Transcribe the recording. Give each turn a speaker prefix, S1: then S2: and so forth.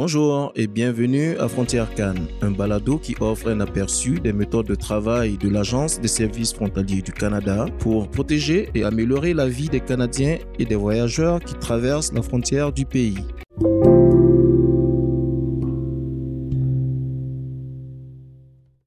S1: Bonjour et bienvenue à Frontière Cannes, un balado qui offre un aperçu des méthodes de travail de l'Agence des services frontaliers du Canada pour protéger et améliorer la vie des Canadiens et des voyageurs qui traversent la frontière du pays.